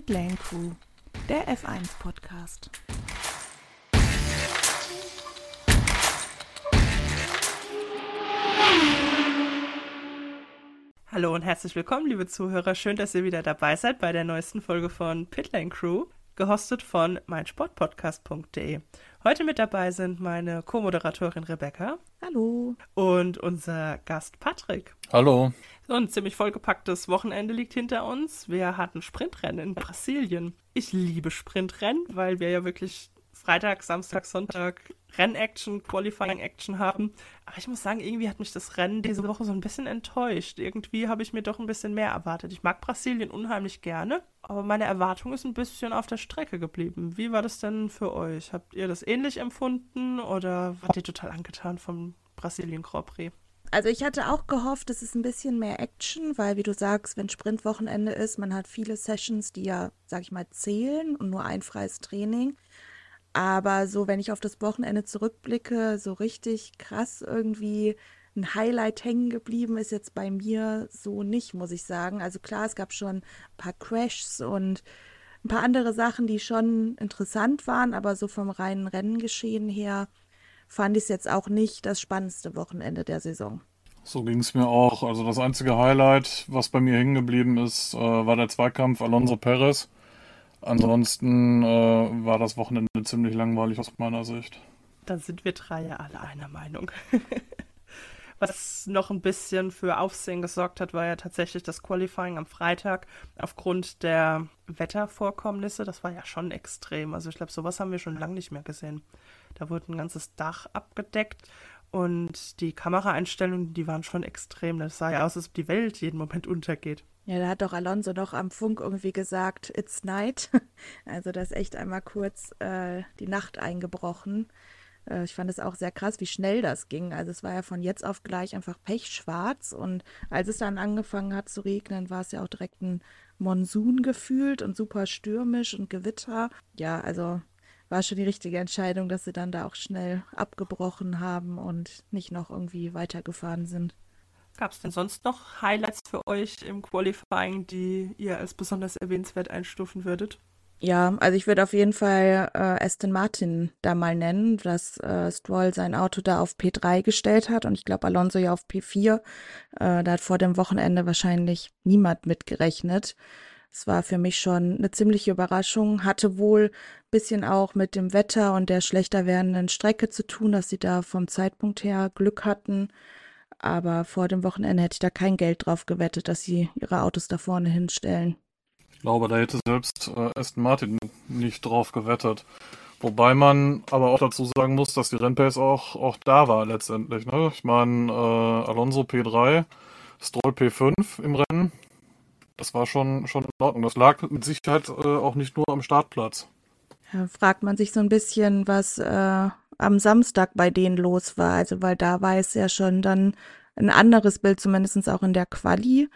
Pitlane Crew, der F1 Podcast. Hallo und herzlich willkommen, liebe Zuhörer. Schön, dass ihr wieder dabei seid bei der neuesten Folge von Pitlane Crew, gehostet von meinsportpodcast.de. Heute mit dabei sind meine Co-Moderatorin Rebecca. Hallo. Und unser Gast Patrick. Hallo. So ein ziemlich vollgepacktes Wochenende liegt hinter uns. Wir hatten Sprintrennen in Brasilien. Ich liebe Sprintrennen, weil wir ja wirklich Freitag, Samstag, Sonntag Rennaction, Qualifying-Action haben. Aber ich muss sagen, irgendwie hat mich das Rennen diese Woche so ein bisschen enttäuscht. Irgendwie habe ich mir doch ein bisschen mehr erwartet. Ich mag Brasilien unheimlich gerne, aber meine Erwartung ist ein bisschen auf der Strecke geblieben. Wie war das denn für euch? Habt ihr das ähnlich empfunden oder wart ihr total angetan vom Brasilien Grand Prix? Also ich hatte auch gehofft, es ist ein bisschen mehr Action, weil wie du sagst, wenn Sprintwochenende ist, man hat viele Sessions, die ja, sag ich mal, zählen und nur ein freies Training. Aber so, wenn ich auf das Wochenende zurückblicke, so richtig krass irgendwie ein Highlight hängen geblieben ist jetzt bei mir so nicht, muss ich sagen. Also klar, es gab schon ein paar Crashs und ein paar andere Sachen, die schon interessant waren, aber so vom reinen Rennengeschehen her fand ich es jetzt auch nicht das spannendste Wochenende der Saison. So ging es mir auch. Also das einzige Highlight, was bei mir hängen geblieben ist, äh, war der Zweikampf Alonso Perez. Ansonsten äh, war das Wochenende ziemlich langweilig aus meiner Sicht. Dann sind wir drei ja alle einer Meinung. Was noch ein bisschen für Aufsehen gesorgt hat, war ja tatsächlich das Qualifying am Freitag aufgrund der Wettervorkommnisse. Das war ja schon extrem. Also ich glaube, sowas haben wir schon lange nicht mehr gesehen. Da wurde ein ganzes Dach abgedeckt und die Kameraeinstellungen, die waren schon extrem. Das sah ja aus, als ob die Welt jeden Moment untergeht. Ja, da hat doch Alonso noch am Funk irgendwie gesagt, it's night. Also da ist echt einmal kurz äh, die Nacht eingebrochen. Äh, ich fand es auch sehr krass, wie schnell das ging. Also es war ja von jetzt auf gleich einfach pechschwarz und als es dann angefangen hat zu regnen, war es ja auch direkt ein Monsun gefühlt und super stürmisch und Gewitter. Ja, also war schon die richtige Entscheidung, dass sie dann da auch schnell abgebrochen haben und nicht noch irgendwie weitergefahren sind. Gab es denn sonst noch Highlights für euch im Qualifying, die ihr als besonders erwähnenswert einstufen würdet? Ja, also ich würde auf jeden Fall äh, Aston Martin da mal nennen, dass äh, Stroll sein Auto da auf P3 gestellt hat und ich glaube Alonso ja auf P4. Äh, da hat vor dem Wochenende wahrscheinlich niemand mitgerechnet. Es war für mich schon eine ziemliche Überraschung, hatte wohl ein bisschen auch mit dem Wetter und der schlechter werdenden Strecke zu tun, dass sie da vom Zeitpunkt her Glück hatten. Aber vor dem Wochenende hätte ich da kein Geld drauf gewettet, dass sie ihre Autos da vorne hinstellen. Ich glaube, da hätte selbst äh, Aston Martin nicht drauf gewettet. Wobei man aber auch dazu sagen muss, dass die Rennpace auch, auch da war letztendlich. Ne? Ich meine, äh, Alonso P3, Stroll P5 im Rennen. Das war schon, schon in Ordnung. Das lag mit Sicherheit äh, auch nicht nur am Startplatz. Ja, fragt man sich so ein bisschen, was äh, am Samstag bei denen los war. Also, weil da war es ja schon dann ein anderes Bild, zumindest auch in der Quali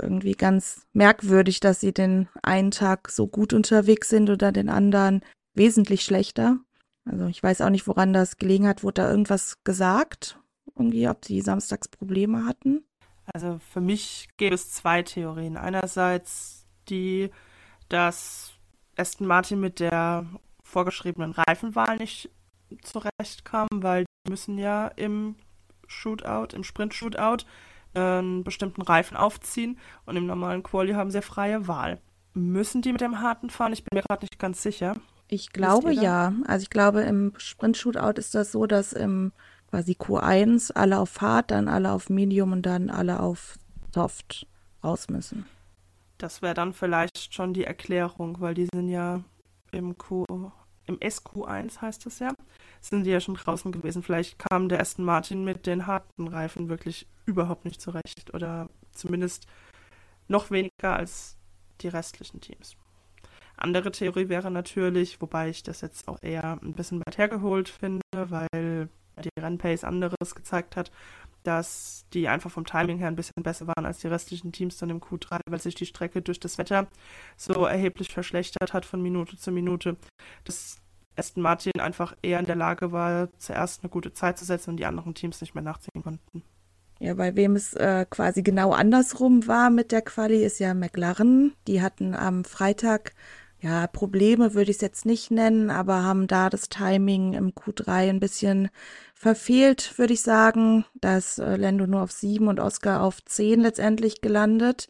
irgendwie ganz merkwürdig, dass sie den einen Tag so gut unterwegs sind oder den anderen wesentlich schlechter. Also ich weiß auch nicht, woran das gelegen hat. Wurde da irgendwas gesagt? Irgendwie, ob die samstags Probleme hatten? Also für mich gäbe es zwei Theorien. Einerseits die, dass Aston Martin mit der vorgeschriebenen Reifenwahl nicht zurechtkam, weil die müssen ja im Shootout, im Sprint-Shootout einen bestimmten Reifen aufziehen und im normalen Quali haben sie freie Wahl. Müssen die mit dem harten fahren? Ich bin mir gerade nicht ganz sicher. Ich glaube ja. Also ich glaube, im Sprint-Shootout ist das so, dass im quasi Q1 alle auf hart, dann alle auf Medium und dann alle auf Soft raus müssen. Das wäre dann vielleicht schon die Erklärung, weil die sind ja im Q, im SQ1 heißt es ja, sind die ja schon draußen gewesen. Vielleicht kam der Aston Martin mit den harten Reifen wirklich überhaupt nicht zurecht oder zumindest noch weniger als die restlichen Teams. Andere Theorie wäre natürlich, wobei ich das jetzt auch eher ein bisschen weit hergeholt finde, weil die Rennpace anderes gezeigt hat, dass die einfach vom Timing her ein bisschen besser waren als die restlichen Teams dann im Q3, weil sich die Strecke durch das Wetter so erheblich verschlechtert hat von Minute zu Minute, dass Aston Martin einfach eher in der Lage war, zuerst eine gute Zeit zu setzen und die anderen Teams nicht mehr nachziehen konnten. Ja, bei wem es äh, quasi genau andersrum war mit der Quali, ist ja McLaren. Die hatten am Freitag, ja, Probleme würde ich es jetzt nicht nennen, aber haben da das Timing im Q3 ein bisschen verfehlt, würde ich sagen. Da ist äh, Lando nur auf sieben und Oscar auf zehn letztendlich gelandet.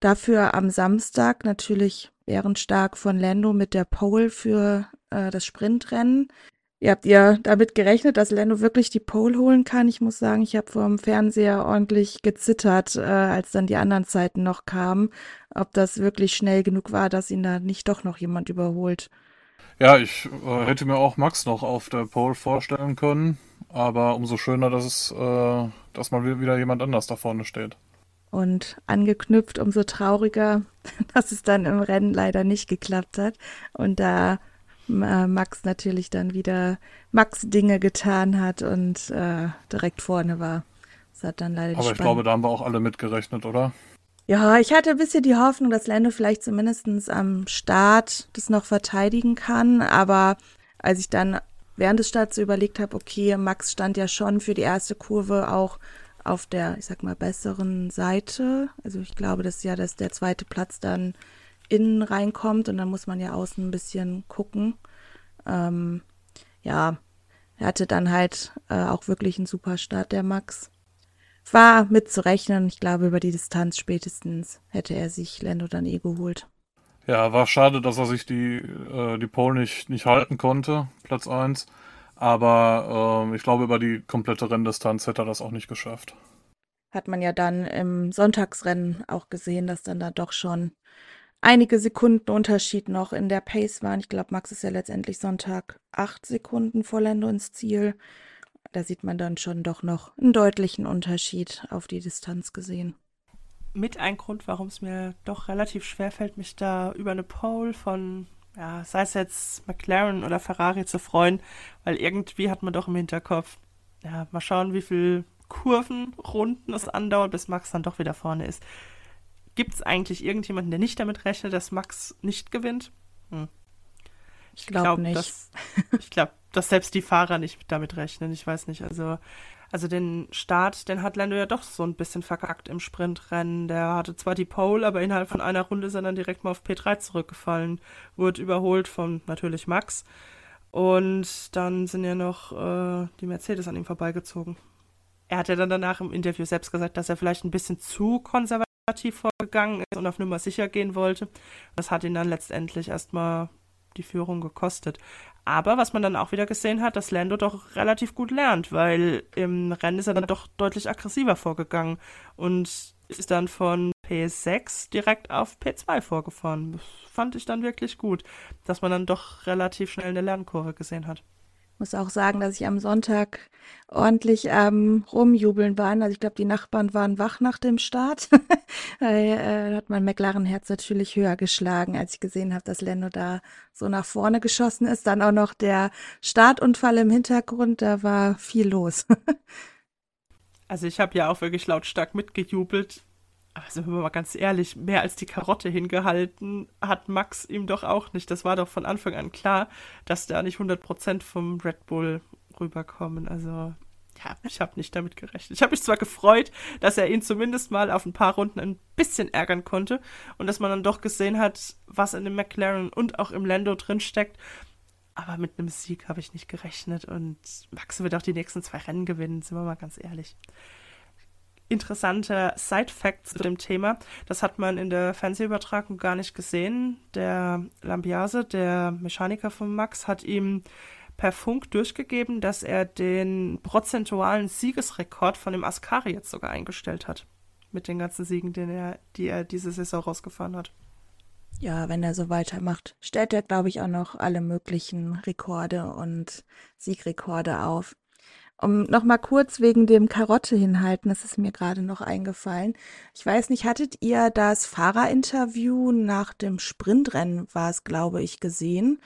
Dafür am Samstag natürlich bärenstark von Lando mit der Pole für äh, das Sprintrennen. Ihr habt ja damit gerechnet, dass Lando wirklich die Pole holen kann. Ich muss sagen, ich habe vor dem Fernseher ordentlich gezittert, äh, als dann die anderen Zeiten noch kamen, ob das wirklich schnell genug war, dass ihn da nicht doch noch jemand überholt. Ja, ich äh, hätte mir auch Max noch auf der Pole vorstellen können, aber umso schöner, dass es, äh, dass mal wieder jemand anders da vorne steht. Und angeknüpft, umso trauriger, dass es dann im Rennen leider nicht geklappt hat. Und da äh, Max natürlich dann wieder Max Dinge getan hat und äh, direkt vorne war. Das hat dann leider Aber ich glaube, da haben wir auch alle mitgerechnet, oder? Ja, ich hatte ein bisschen die Hoffnung, dass Lando vielleicht zumindest am Start das noch verteidigen kann. Aber als ich dann während des Starts überlegt habe, okay, Max stand ja schon für die erste Kurve auch auf der, ich sag mal, besseren Seite. Also ich glaube, das ist ja, dass der zweite Platz dann innen reinkommt und dann muss man ja außen ein bisschen gucken. Ähm, ja, er hatte dann halt äh, auch wirklich einen super Start, der Max. War mitzurechnen. Ich glaube, über die Distanz spätestens hätte er sich Lando dann eh geholt. Ja, war schade, dass er sich die, äh, die Pole nicht, nicht halten konnte, Platz 1. Aber äh, ich glaube, über die komplette Renndistanz hätte er das auch nicht geschafft. Hat man ja dann im Sonntagsrennen auch gesehen, dass dann da doch schon einige Sekunden Unterschied noch in der Pace waren. Ich glaube, Max ist ja letztendlich Sonntag acht Sekunden vor Lando ins Ziel. Da sieht man dann schon doch noch einen deutlichen Unterschied auf die Distanz gesehen. Mit ein Grund, warum es mir doch relativ schwer fällt, mich da über eine Pole von, ja, sei es jetzt McLaren oder Ferrari zu freuen, weil irgendwie hat man doch im Hinterkopf, ja, mal schauen, wie viel Kurven, Runden es andauert, bis Max dann doch wieder vorne ist. Gibt es eigentlich irgendjemanden, der nicht damit rechnet, dass Max nicht gewinnt? Hm. Ich glaube glaub, nicht. Dass, ich glaube, dass selbst die Fahrer nicht damit rechnen. Ich weiß nicht. Also, also den Start, den hat Lando ja doch so ein bisschen verkackt im Sprintrennen. Der hatte zwar die Pole, aber innerhalb von einer Runde ist er dann direkt mal auf P3 zurückgefallen. Wurde überholt von natürlich Max. Und dann sind ja noch äh, die Mercedes an ihm vorbeigezogen. Er hat ja dann danach im Interview selbst gesagt, dass er vielleicht ein bisschen zu konservativ vorgegangen ist und auf Nummer sicher gehen wollte. Das hat ihn dann letztendlich erstmal die Führung gekostet. Aber was man dann auch wieder gesehen hat, dass Lando doch relativ gut lernt, weil im Rennen ist er dann doch deutlich aggressiver vorgegangen und ist dann von P6 direkt auf P2 vorgefahren. Das fand ich dann wirklich gut, dass man dann doch relativ schnell eine Lernkurve gesehen hat muss auch sagen, dass ich am Sonntag ordentlich ähm, rumjubeln war. Also ich glaube, die Nachbarn waren wach nach dem Start. da äh, hat mein McLaren-Herz natürlich höher geschlagen, als ich gesehen habe, dass Lando da so nach vorne geschossen ist. Dann auch noch der Startunfall im Hintergrund, da war viel los. also ich habe ja auch wirklich lautstark mitgejubelt also wenn wir mal ganz ehrlich, mehr als die Karotte hingehalten hat Max ihm doch auch nicht. Das war doch von Anfang an klar, dass da nicht 100% vom Red Bull rüberkommen. Also ja, ich habe nicht damit gerechnet. Ich habe mich zwar gefreut, dass er ihn zumindest mal auf ein paar Runden ein bisschen ärgern konnte und dass man dann doch gesehen hat, was in dem McLaren und auch im Lando drinsteckt. Aber mit einem Sieg habe ich nicht gerechnet und Max wird auch die nächsten zwei Rennen gewinnen, sind wir mal ganz ehrlich interessanter Side-Fact zu dem Thema. Das hat man in der Fernsehübertragung gar nicht gesehen. Der Lambiase, der Mechaniker von Max, hat ihm per Funk durchgegeben, dass er den prozentualen Siegesrekord von dem Ascari jetzt sogar eingestellt hat. Mit den ganzen Siegen, den er, die er diese Saison rausgefahren hat. Ja, wenn er so weitermacht, stellt er, glaube ich, auch noch alle möglichen Rekorde und Siegrekorde auf. Um noch mal kurz wegen dem Karotte hinhalten, das ist mir gerade noch eingefallen. Ich weiß nicht, hattet ihr das Fahrerinterview nach dem Sprintrennen, war es, glaube ich, gesehen?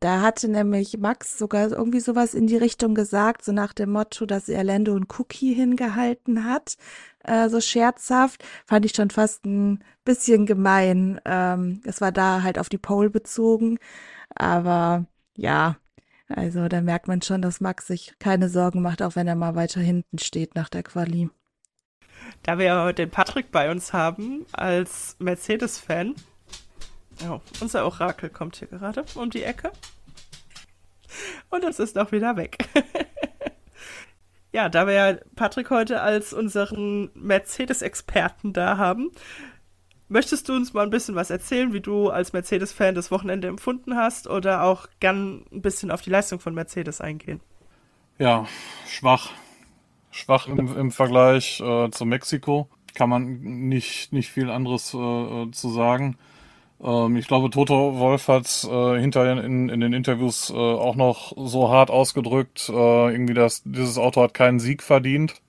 Da hatte nämlich Max sogar irgendwie sowas in die Richtung gesagt, so nach dem Motto, dass er Lando und Cookie hingehalten hat. Äh, so scherzhaft. Fand ich schon fast ein bisschen gemein. Ähm, es war da halt auf die Pole bezogen. Aber ja, also da merkt man schon, dass Max sich keine Sorgen macht, auch wenn er mal weiter hinten steht nach der Quali. Da wir ja den Patrick bei uns haben als Mercedes-Fan. Oh, unser Orakel kommt hier gerade um die Ecke. Und es ist auch wieder weg. ja, da wir ja Patrick heute als unseren Mercedes-Experten da haben, möchtest du uns mal ein bisschen was erzählen, wie du als Mercedes-Fan das Wochenende empfunden hast oder auch gern ein bisschen auf die Leistung von Mercedes eingehen? Ja, schwach. Schwach im, im Vergleich äh, zu Mexiko. Kann man nicht, nicht viel anderes äh, äh zu sagen. Ähm, ich glaube, Toto Wolf hat äh, hinterher in, in den Interviews äh, auch noch so hart ausgedrückt, äh, irgendwie, dass dieses Auto hat keinen Sieg verdient.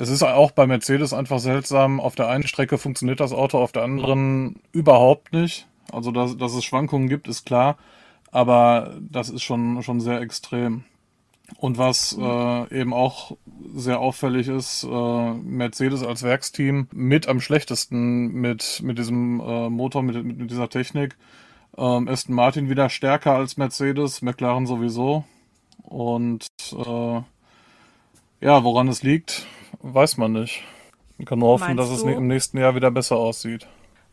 Es ist auch bei Mercedes einfach seltsam. Auf der einen Strecke funktioniert das Auto, auf der anderen überhaupt nicht. Also, dass, dass es Schwankungen gibt, ist klar. Aber das ist schon, schon sehr extrem. Und was äh, eben auch sehr auffällig ist, äh, Mercedes als Werksteam mit am schlechtesten mit, mit diesem äh, Motor, mit, mit dieser Technik. Ähm, Aston Martin wieder stärker als Mercedes, McLaren sowieso. Und äh, ja, woran es liegt, weiß man nicht. Man kann nur hoffen, Meinst dass du? es im nächsten Jahr wieder besser aussieht.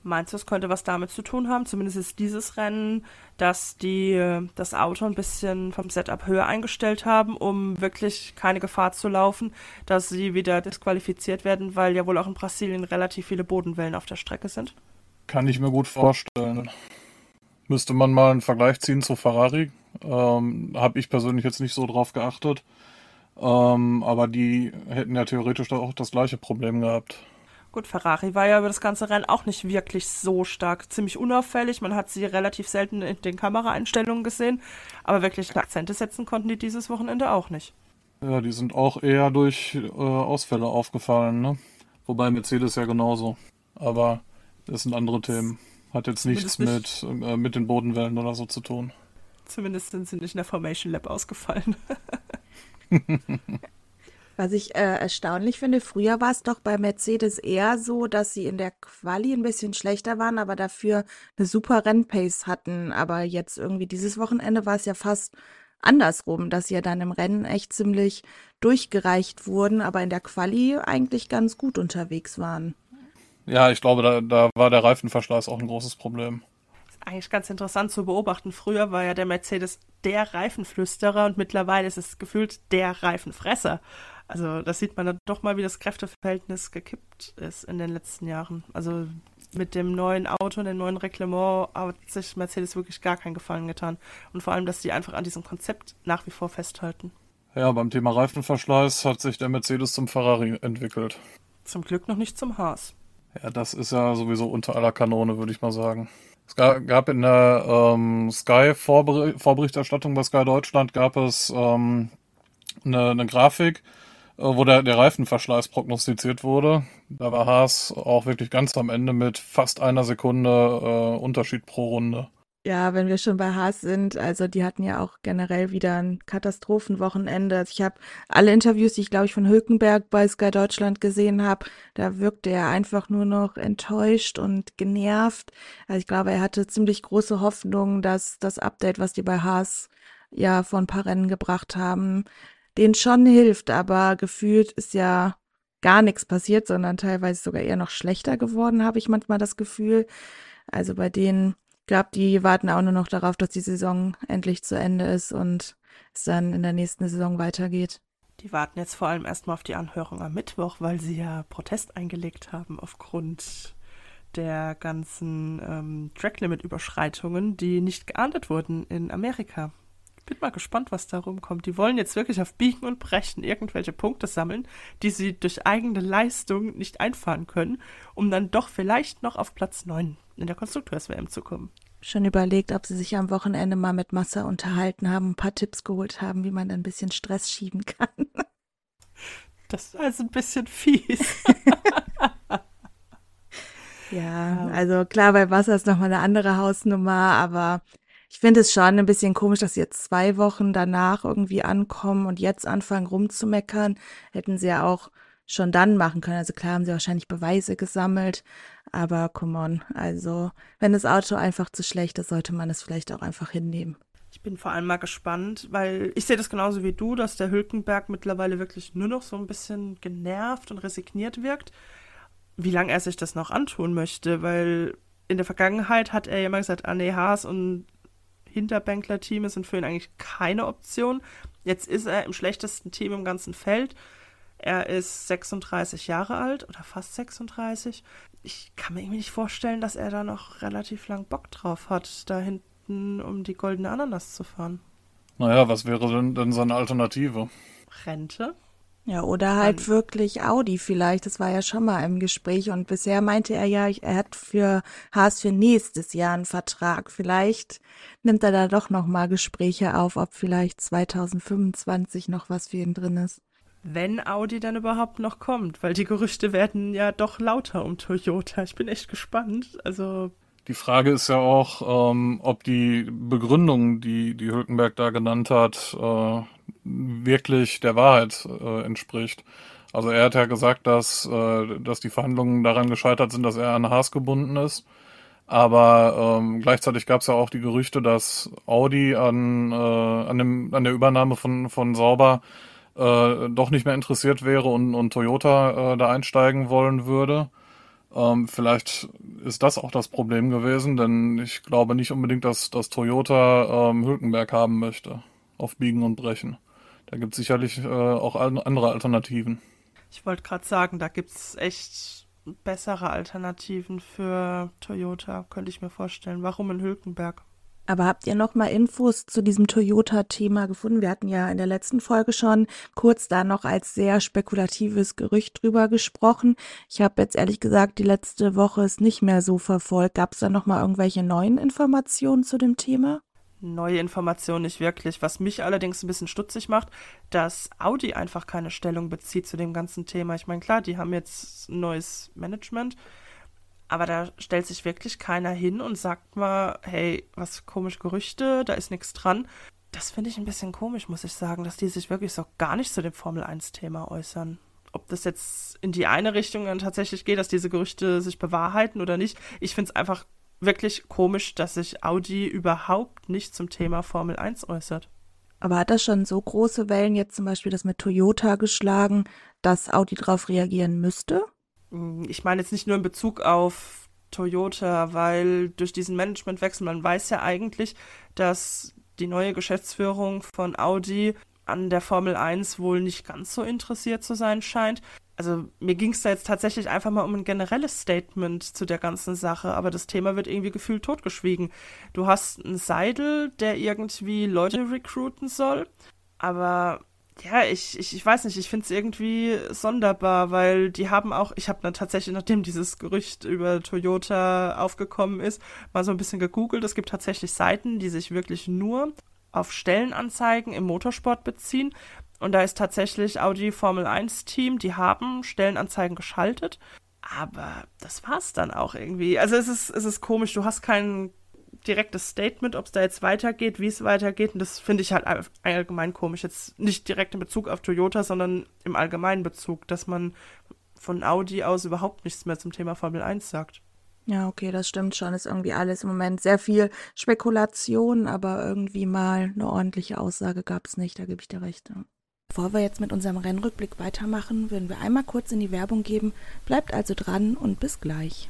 Meinst du, es könnte was damit zu tun haben? Zumindest ist dieses Rennen, dass die das Auto ein bisschen vom Setup höher eingestellt haben, um wirklich keine Gefahr zu laufen, dass sie wieder disqualifiziert werden, weil ja wohl auch in Brasilien relativ viele Bodenwellen auf der Strecke sind? Kann ich mir gut vorstellen. Müsste man mal einen Vergleich ziehen zu Ferrari. Ähm, Habe ich persönlich jetzt nicht so drauf geachtet. Ähm, aber die hätten ja theoretisch auch das gleiche Problem gehabt. Gut, Ferrari war ja über das ganze Rennen auch nicht wirklich so stark. Ziemlich unauffällig. Man hat sie relativ selten in den Kameraeinstellungen gesehen. Aber wirklich Akzente setzen konnten die dieses Wochenende auch nicht. Ja, die sind auch eher durch äh, Ausfälle aufgefallen, ne? Wobei Mercedes ja genauso. Aber das sind andere Themen. Hat jetzt nichts nicht. mit, äh, mit den Bodenwellen oder so zu tun. Zumindest sind sie nicht in der Formation Lab ausgefallen. Was ich äh, erstaunlich finde, früher war es doch bei Mercedes eher so, dass sie in der Quali ein bisschen schlechter waren, aber dafür eine super Rennpace hatten. Aber jetzt irgendwie dieses Wochenende war es ja fast andersrum, dass sie ja dann im Rennen echt ziemlich durchgereicht wurden, aber in der Quali eigentlich ganz gut unterwegs waren. Ja, ich glaube, da, da war der Reifenverschleiß auch ein großes Problem eigentlich ganz interessant zu beobachten. Früher war ja der Mercedes der Reifenflüsterer und mittlerweile ist es gefühlt der Reifenfresser. Also das sieht man dann doch mal, wie das Kräfteverhältnis gekippt ist in den letzten Jahren. Also mit dem neuen Auto und dem neuen Reglement hat sich Mercedes wirklich gar keinen Gefallen getan. Und vor allem, dass sie einfach an diesem Konzept nach wie vor festhalten. Ja, beim Thema Reifenverschleiß hat sich der Mercedes zum Ferrari entwickelt. Zum Glück noch nicht zum Haas. Ja, das ist ja sowieso unter aller Kanone, würde ich mal sagen. Es gab in der ähm, Sky-Vorberichterstattung bei Sky Deutschland gab es ähm, eine, eine Grafik, äh, wo der, der Reifenverschleiß prognostiziert wurde. Da war Haas auch wirklich ganz am Ende mit fast einer Sekunde äh, Unterschied pro Runde. Ja, wenn wir schon bei Haas sind, also die hatten ja auch generell wieder ein Katastrophenwochenende. Also ich habe alle Interviews, die ich glaube ich von Hülkenberg bei Sky Deutschland gesehen habe, da wirkte er einfach nur noch enttäuscht und genervt. Also ich glaube, er hatte ziemlich große Hoffnung, dass das Update, was die bei Haas ja vor ein paar Rennen gebracht haben, denen schon hilft, aber gefühlt ist ja gar nichts passiert, sondern teilweise sogar eher noch schlechter geworden, habe ich manchmal das Gefühl. Also bei denen glaube, die warten auch nur noch darauf, dass die Saison endlich zu Ende ist und es dann in der nächsten Saison weitergeht. Die warten jetzt vor allem erstmal auf die Anhörung am Mittwoch, weil sie ja Protest eingelegt haben aufgrund der ganzen ähm, Tracklimit-Überschreitungen, die nicht geahndet wurden in Amerika. Ich bin mal gespannt, was da rumkommt. Die wollen jetzt wirklich auf Biegen und Brechen irgendwelche Punkte sammeln, die sie durch eigene Leistung nicht einfahren können, um dann doch vielleicht noch auf Platz 9 in der Konstrukteurs-WM zu kommen. Schon überlegt, ob sie sich am Wochenende mal mit Massa unterhalten haben, ein paar Tipps geholt haben, wie man ein bisschen Stress schieben kann. Das ist also ein bisschen fies. ja, also klar, bei Wasser ist nochmal eine andere Hausnummer, aber ich finde es schon ein bisschen komisch, dass sie jetzt zwei Wochen danach irgendwie ankommen und jetzt anfangen rumzumeckern. Hätten sie ja auch schon dann machen können. Also klar haben sie wahrscheinlich Beweise gesammelt, aber come on. Also wenn das Auto einfach zu schlecht ist, sollte man es vielleicht auch einfach hinnehmen. Ich bin vor allem mal gespannt, weil ich sehe das genauso wie du, dass der Hülkenberg mittlerweile wirklich nur noch so ein bisschen genervt und resigniert wirkt. Wie lange er sich das noch antun möchte, weil in der Vergangenheit hat er ja immer gesagt, nee, Haas und Hinterbänkler-Team sind für ihn eigentlich keine Option. Jetzt ist er im schlechtesten Team im ganzen Feld. Er ist 36 Jahre alt oder fast 36. Ich kann mir irgendwie nicht vorstellen, dass er da noch relativ lang Bock drauf hat, da hinten um die goldene Ananas zu fahren. Naja, was wäre denn, denn seine Alternative? Rente? Ja, oder halt Dann- wirklich Audi vielleicht. Das war ja schon mal im Gespräch und bisher meinte er ja, er hat für Haas für nächstes Jahr einen Vertrag. Vielleicht nimmt er da doch noch mal Gespräche auf, ob vielleicht 2025 noch was für ihn drin ist. Wenn Audi dann überhaupt noch kommt, weil die Gerüchte werden ja doch lauter um Toyota. Ich bin echt gespannt. Also, Die Frage ist ja auch, ähm, ob die Begründung, die, die Hülkenberg da genannt hat, äh, wirklich der Wahrheit äh, entspricht. Also er hat ja gesagt, dass, äh, dass die Verhandlungen daran gescheitert sind, dass er an Haas gebunden ist. Aber ähm, gleichzeitig gab es ja auch die Gerüchte, dass Audi an, äh, an, dem, an der Übernahme von, von Sauber äh, doch nicht mehr interessiert wäre und, und Toyota äh, da einsteigen wollen würde. Ähm, vielleicht ist das auch das Problem gewesen, denn ich glaube nicht unbedingt, dass, dass Toyota ähm, Hülkenberg haben möchte. Auf Biegen und Brechen. Da gibt es sicherlich äh, auch an- andere Alternativen. ich wollte gerade sagen, da gibt es echt bessere Alternativen für Toyota, könnte ich mir vorstellen. Warum in Hülkenberg? Aber habt ihr noch mal Infos zu diesem Toyota-Thema gefunden? Wir hatten ja in der letzten Folge schon kurz da noch als sehr spekulatives Gerücht drüber gesprochen. Ich habe jetzt ehrlich gesagt die letzte Woche es nicht mehr so verfolgt. Gab es da noch mal irgendwelche neuen Informationen zu dem Thema? Neue Informationen nicht wirklich. Was mich allerdings ein bisschen stutzig macht, dass Audi einfach keine Stellung bezieht zu dem ganzen Thema. Ich meine, klar, die haben jetzt ein neues Management, aber da stellt sich wirklich keiner hin und sagt mal, hey, was komische Gerüchte, da ist nichts dran. Das finde ich ein bisschen komisch, muss ich sagen, dass die sich wirklich so gar nicht zu dem Formel-1-Thema äußern. Ob das jetzt in die eine Richtung dann tatsächlich geht, dass diese Gerüchte sich bewahrheiten oder nicht. Ich finde es einfach wirklich komisch, dass sich Audi überhaupt nicht zum Thema Formel 1 äußert. Aber hat das schon so große Wellen jetzt zum Beispiel das mit Toyota geschlagen, dass Audi darauf reagieren müsste? Mm, Ich meine jetzt nicht nur in Bezug auf Toyota, weil durch diesen Managementwechsel, man weiß ja eigentlich, dass die neue Geschäftsführung von Audi an der Formel 1 wohl nicht ganz so interessiert zu sein scheint. Also mir ging es da jetzt tatsächlich einfach mal um ein generelles Statement zu der ganzen Sache, aber das Thema wird irgendwie gefühlt totgeschwiegen. Du hast einen Seidel, der irgendwie Leute recruiten soll, aber ja, ich, ich, ich weiß nicht, ich finde es irgendwie sonderbar, weil die haben auch, ich habe dann tatsächlich, nachdem dieses Gerücht über Toyota aufgekommen ist, mal so ein bisschen gegoogelt. Es gibt tatsächlich Seiten, die sich wirklich nur auf Stellenanzeigen im Motorsport beziehen. Und da ist tatsächlich Audi Formel 1 Team, die haben Stellenanzeigen geschaltet. Aber das war's dann auch irgendwie. Also es ist, es ist komisch, du hast kein direktes Statement, ob es da jetzt weitergeht, wie es weitergeht. Und das finde ich halt all- allgemein komisch. Jetzt nicht direkt in Bezug auf Toyota, sondern im allgemeinen Bezug, dass man von Audi aus überhaupt nichts mehr zum Thema Formel 1 sagt. Ja, okay, das stimmt schon. Ist irgendwie alles im Moment sehr viel Spekulation, aber irgendwie mal eine ordentliche Aussage gab es nicht. Da gebe ich dir recht. Ja. Bevor wir jetzt mit unserem Rennrückblick weitermachen, würden wir einmal kurz in die Werbung geben. Bleibt also dran und bis gleich.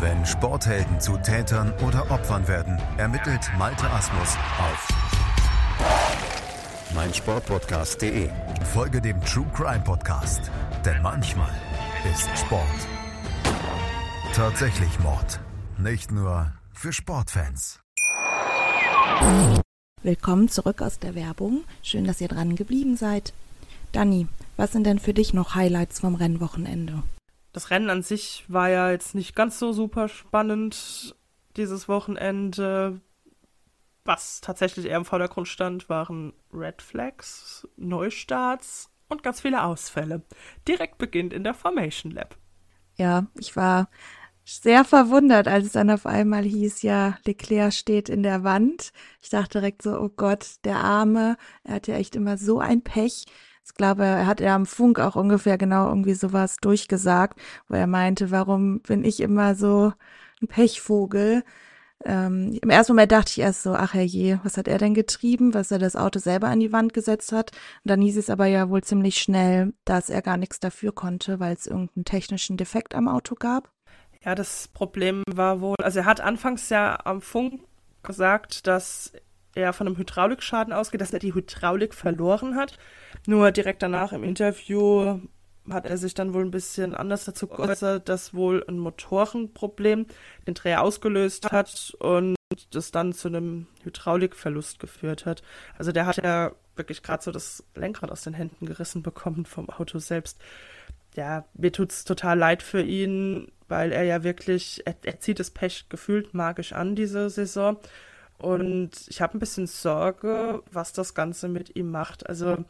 Wenn Sporthelden zu Tätern oder Opfern werden, ermittelt Malte Asmus auf meinsportpodcast.de. Folge dem True Crime Podcast, denn manchmal ist Sport tatsächlich Mord. Nicht nur für Sportfans. Willkommen zurück aus der Werbung. Schön, dass ihr dran geblieben seid. Dani, was sind denn für dich noch Highlights vom Rennwochenende? Das Rennen an sich war ja jetzt nicht ganz so super spannend dieses Wochenende. Was tatsächlich eher im Vordergrund stand, waren Red Flags, Neustarts und ganz viele Ausfälle. Direkt beginnt in der Formation Lab. Ja, ich war sehr verwundert, als es dann auf einmal hieß, ja, Leclerc steht in der Wand. Ich dachte direkt so, oh Gott, der Arme, er hat ja echt immer so ein Pech. Ich glaube, er hat ja am Funk auch ungefähr genau irgendwie sowas durchgesagt, wo er meinte, warum bin ich immer so ein Pechvogel? Ähm, Im ersten Moment dachte ich erst so, ach herrje, was hat er denn getrieben, was er das Auto selber an die Wand gesetzt hat. Und dann hieß es aber ja wohl ziemlich schnell, dass er gar nichts dafür konnte, weil es irgendeinen technischen Defekt am Auto gab. Ja, das Problem war wohl, also er hat anfangs ja am Funk gesagt, dass er von einem Hydraulikschaden ausgeht, dass er die Hydraulik verloren hat. Nur direkt danach im Interview hat er sich dann wohl ein bisschen anders dazu geäußert, dass wohl ein Motorenproblem den Dreher ausgelöst hat und das dann zu einem Hydraulikverlust geführt hat. Also der hat ja wirklich gerade so das Lenkrad aus den Händen gerissen bekommen vom Auto selbst. Ja, mir tut's total leid für ihn, weil er ja wirklich, er, er zieht das Pech gefühlt magisch an diese Saison. Und ich habe ein bisschen Sorge, was das Ganze mit ihm macht. Also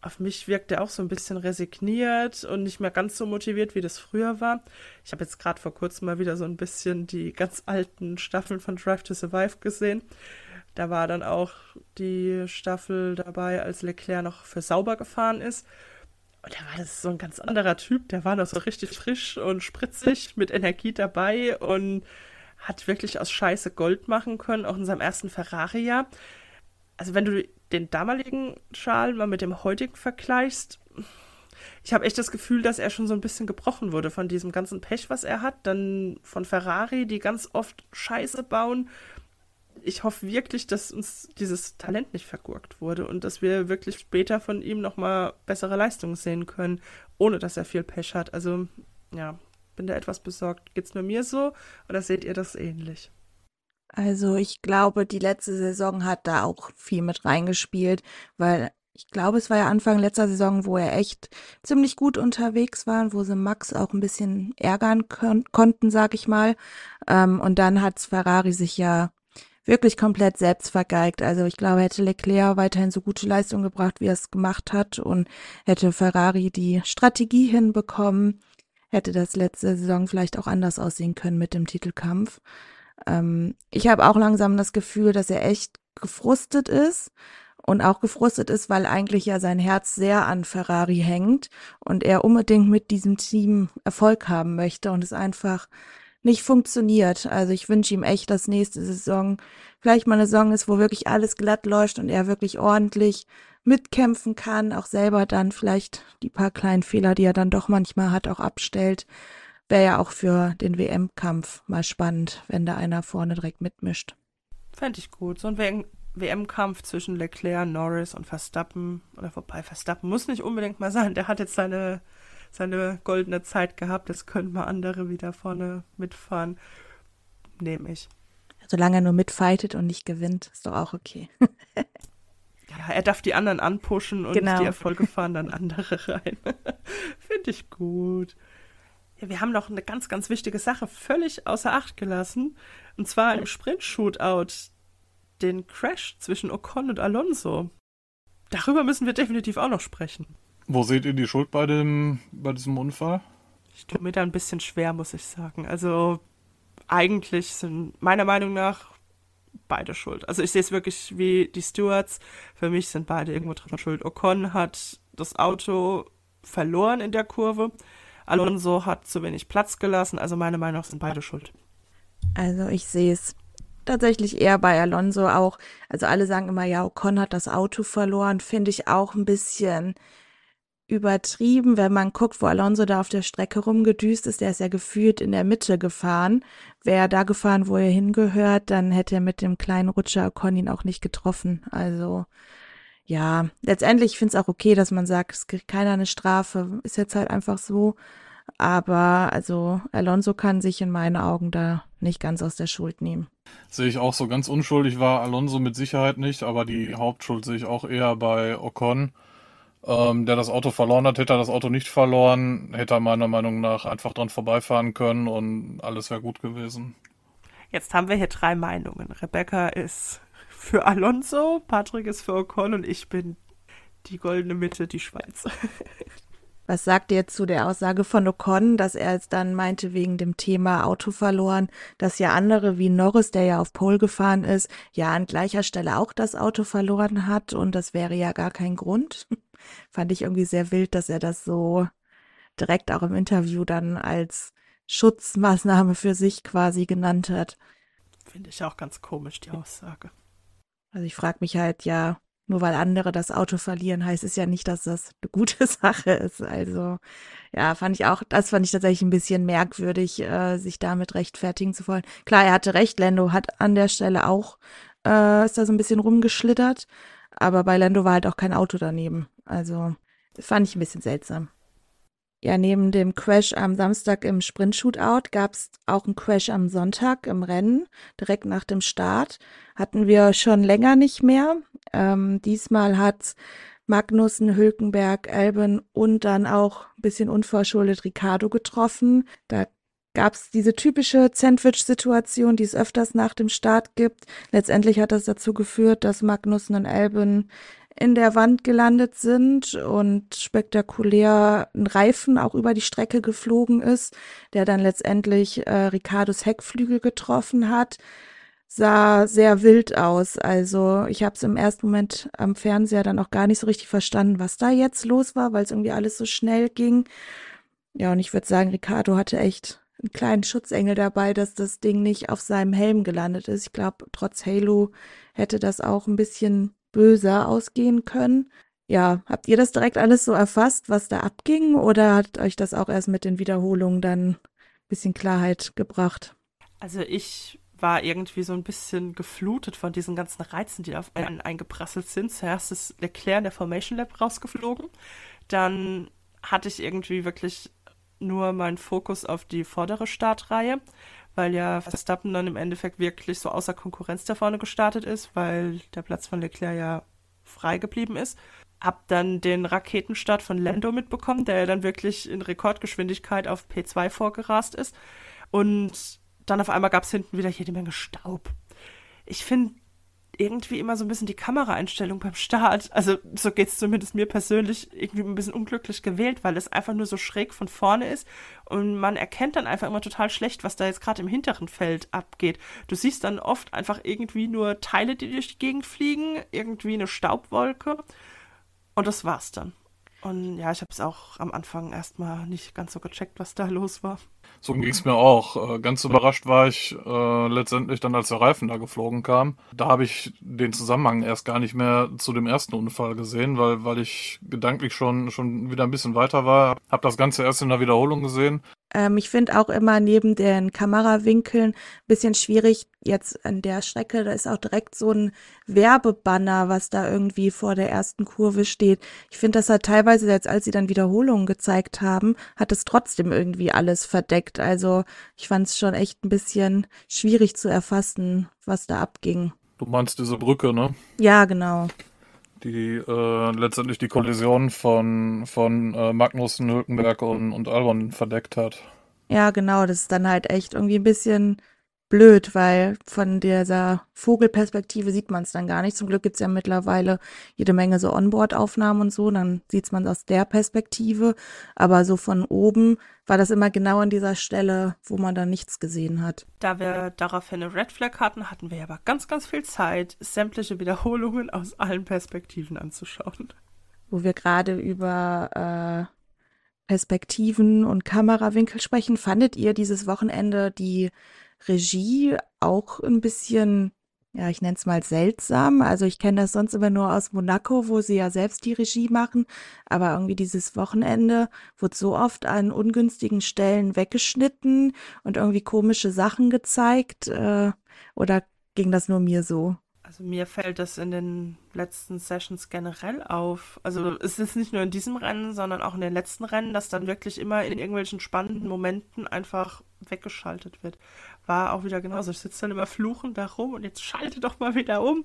auf mich wirkt er auch so ein bisschen resigniert und nicht mehr ganz so motiviert, wie das früher war. Ich habe jetzt gerade vor kurzem mal wieder so ein bisschen die ganz alten Staffeln von Drive to Survive gesehen. Da war dann auch die Staffel dabei, als Leclerc noch für sauber gefahren ist. Und da war das so ein ganz anderer Typ. Der war noch so richtig frisch und spritzig, mit Energie dabei und hat wirklich aus Scheiße Gold machen können, auch in seinem ersten Ferrari-Jahr. Also wenn du den damaligen Schal mal mit dem heutigen vergleichst, ich habe echt das Gefühl, dass er schon so ein bisschen gebrochen wurde von diesem ganzen Pech, was er hat. Dann von Ferrari, die ganz oft Scheiße bauen. Ich hoffe wirklich, dass uns dieses Talent nicht vergurkt wurde und dass wir wirklich später von ihm nochmal bessere Leistungen sehen können, ohne dass er viel Pech hat. Also, ja, bin da etwas besorgt. Geht's nur mir so oder seht ihr das ähnlich? Also ich glaube, die letzte Saison hat da auch viel mit reingespielt, weil ich glaube, es war ja Anfang letzter Saison, wo er echt ziemlich gut unterwegs war, wo sie Max auch ein bisschen ärgern kon konnten, sag ich mal. Ähm, und dann hat Ferrari sich ja wirklich komplett selbst vergeigt. Also ich glaube, hätte Leclerc weiterhin so gute Leistung gebracht, wie er es gemacht hat und hätte Ferrari die Strategie hinbekommen, hätte das letzte Saison vielleicht auch anders aussehen können mit dem Titelkampf. Ähm, ich habe auch langsam das Gefühl, dass er echt gefrustet ist und auch gefrustet ist, weil eigentlich ja sein Herz sehr an Ferrari hängt und er unbedingt mit diesem Team Erfolg haben möchte und es einfach nicht funktioniert. Also ich wünsche ihm echt, dass nächste Saison vielleicht mal eine Saison ist, wo wirklich alles glatt läuft und er wirklich ordentlich mitkämpfen kann, auch selber dann vielleicht die paar kleinen Fehler, die er dann doch manchmal hat, auch abstellt wäre ja auch für den WM-Kampf mal spannend, wenn da einer vorne direkt mitmischt. Fände ich gut. So ein WM-Kampf zwischen Leclerc, Norris und Verstappen. Oder vorbei, Verstappen muss nicht unbedingt mal sein. Der hat jetzt seine, seine goldene Zeit gehabt. Jetzt können mal andere wieder vorne mitfahren. Nehme ich. Solange er nur mitfightet und nicht gewinnt, ist doch auch okay. ja, er darf die anderen anpushen und genau. die Erfolge fahren dann andere rein. Finde ich gut. Ja, wir haben noch eine ganz, ganz wichtige Sache völlig außer Acht gelassen. Und zwar im Sprint-Shootout den Crash zwischen Ocon und Alonso. Darüber müssen wir definitiv auch noch sprechen. Wo seht ihr die Schuld bei, dem, bei diesem Unfall? Ich tue mir da ein bisschen schwer, muss ich sagen. Also eigentlich sind meiner Meinung nach beide schuld. Also ich sehe es wirklich wie die Stewards. Für mich sind beide irgendwo dran schuld. Ocon hat das Auto verloren in der Kurve. Alonso hat zu wenig Platz gelassen. Also meine Meinung nach sind beide schuld. Also ich sehe es tatsächlich eher bei Alonso auch. Also alle sagen immer, ja, Ocon hat das Auto verloren. Finde ich auch ein bisschen übertrieben, wenn man guckt, wo Alonso da auf der Strecke rumgedüst ist. Der ist ja gefühlt in der Mitte gefahren. Wäre er da gefahren, wo er hingehört, dann hätte er mit dem kleinen Rutscher Ocon ihn auch nicht getroffen. Also ja, letztendlich finde ich es auch okay, dass man sagt, es kriegt keiner eine Strafe. Ist jetzt halt einfach so. Aber also Alonso kann sich in meinen Augen da nicht ganz aus der Schuld nehmen. Sehe ich auch so ganz unschuldig war Alonso mit Sicherheit nicht, aber die Hauptschuld sehe ich auch eher bei Ocon, ähm, der das Auto verloren hat. Hätte er das Auto nicht verloren, hätte er meiner Meinung nach einfach dran vorbeifahren können und alles wäre gut gewesen. Jetzt haben wir hier drei Meinungen. Rebecca ist für Alonso, Patrick ist für Ocon und ich bin die goldene Mitte, die Schweiz. Was sagt ihr zu der Aussage von Ocon, dass er jetzt dann meinte, wegen dem Thema Auto verloren, dass ja andere wie Norris, der ja auf Pole gefahren ist, ja an gleicher Stelle auch das Auto verloren hat und das wäre ja gar kein Grund? Fand ich irgendwie sehr wild, dass er das so direkt auch im Interview dann als Schutzmaßnahme für sich quasi genannt hat. Finde ich auch ganz komisch, die Aussage. Also ich frage mich halt, ja, nur weil andere das Auto verlieren, heißt es ja nicht, dass das eine gute Sache ist. Also ja, fand ich auch, das fand ich tatsächlich ein bisschen merkwürdig, äh, sich damit rechtfertigen zu wollen. Klar, er hatte recht, Lando hat an der Stelle auch, äh, ist da so ein bisschen rumgeschlittert, aber bei Lando war halt auch kein Auto daneben. Also das fand ich ein bisschen seltsam. Ja, neben dem Crash am Samstag im Sprint-Shootout gab es auch einen Crash am Sonntag im Rennen, direkt nach dem Start. Hatten wir schon länger nicht mehr. Ähm, diesmal hat Magnussen, Hülkenberg, Elben und dann auch ein bisschen unverschuldet Ricardo getroffen. Da gab es diese typische Sandwich-Situation, die es öfters nach dem Start gibt. Letztendlich hat das dazu geführt, dass Magnussen und Elben in der Wand gelandet sind und spektakulär ein Reifen auch über die Strecke geflogen ist, der dann letztendlich äh, Ricardos Heckflügel getroffen hat. Sah sehr wild aus. Also ich habe es im ersten Moment am Fernseher dann auch gar nicht so richtig verstanden, was da jetzt los war, weil es irgendwie alles so schnell ging. Ja, und ich würde sagen, Ricardo hatte echt einen kleinen Schutzengel dabei, dass das Ding nicht auf seinem Helm gelandet ist. Ich glaube, trotz Halo hätte das auch ein bisschen böser ausgehen können. Ja, habt ihr das direkt alles so erfasst, was da abging, oder hat euch das auch erst mit den Wiederholungen dann ein bisschen Klarheit gebracht? Also ich war irgendwie so ein bisschen geflutet von diesen ganzen Reizen, die auf einen eingeprasselt sind. Zuerst ist Leclerc in der Formation Lab rausgeflogen. Dann hatte ich irgendwie wirklich nur meinen Fokus auf die vordere Startreihe weil ja Verstappen dann im Endeffekt wirklich so außer Konkurrenz da vorne gestartet ist, weil der Platz von Leclerc ja frei geblieben ist. Hab dann den Raketenstart von Lando mitbekommen, der ja dann wirklich in Rekordgeschwindigkeit auf P2 vorgerast ist. Und dann auf einmal gab es hinten wieder jede Menge Staub. Ich finde, irgendwie immer so ein bisschen die Kameraeinstellung beim Start, also so geht es zumindest mir persönlich, irgendwie ein bisschen unglücklich gewählt, weil es einfach nur so schräg von vorne ist und man erkennt dann einfach immer total schlecht, was da jetzt gerade im hinteren Feld abgeht. Du siehst dann oft einfach irgendwie nur Teile, die durch die Gegend fliegen, irgendwie eine Staubwolke und das war's dann. Und ja, ich habe es auch am Anfang erstmal nicht ganz so gecheckt, was da los war. So ging es mir auch. Äh, ganz überrascht war ich äh, letztendlich dann, als der Reifen da geflogen kam. Da habe ich den Zusammenhang erst gar nicht mehr zu dem ersten Unfall gesehen, weil, weil ich gedanklich schon, schon wieder ein bisschen weiter war. Habe das Ganze erst in der Wiederholung gesehen. Ähm, ich finde auch immer neben den Kamerawinkeln bisschen schwierig, jetzt an der Strecke, da ist auch direkt so ein Werbebanner, was da irgendwie vor der ersten Kurve steht. Ich finde, das hat teilweise jetzt, als sie dann Wiederholungen gezeigt haben, hat es trotzdem irgendwie alles verdeckt. Also ich fand es schon echt ein bisschen schwierig zu erfassen, was da abging. Du meinst diese Brücke, ne? Ja, genau die äh, letztendlich die Kollision von, von äh, Magnussen, Hülkenberg und, und Albon verdeckt hat. Ja, genau, das ist dann halt echt irgendwie ein bisschen blöd, weil von dieser Vogelperspektive sieht man es dann gar nicht. Zum Glück gibt es ja mittlerweile jede Menge so Onboard-Aufnahmen und so, dann sieht man es aus der Perspektive. Aber so von oben war das immer genau an dieser Stelle, wo man dann nichts gesehen hat. Da wir daraufhin eine Red Flag hatten, hatten wir aber ganz, ganz viel Zeit, sämtliche Wiederholungen aus allen Perspektiven anzuschauen. Wo wir gerade über äh, Perspektiven und Kamerawinkel sprechen, fandet ihr dieses Wochenende die Regie auch ein bisschen, ja, ich nenne es mal seltsam. Also ich kenne das sonst immer nur aus Monaco, wo sie ja selbst die Regie machen. Aber irgendwie dieses Wochenende wurde so oft an ungünstigen Stellen weggeschnitten und irgendwie komische Sachen gezeigt. Äh, oder ging das nur mir so? Also mir fällt das in den letzten Sessions generell auf. Also es ist nicht nur in diesem Rennen, sondern auch in den letzten Rennen, dass dann wirklich immer in irgendwelchen spannenden Momenten einfach weggeschaltet wird. War auch wieder genauso. Ich sitze dann immer fluchend da rum und jetzt schalte doch mal wieder um.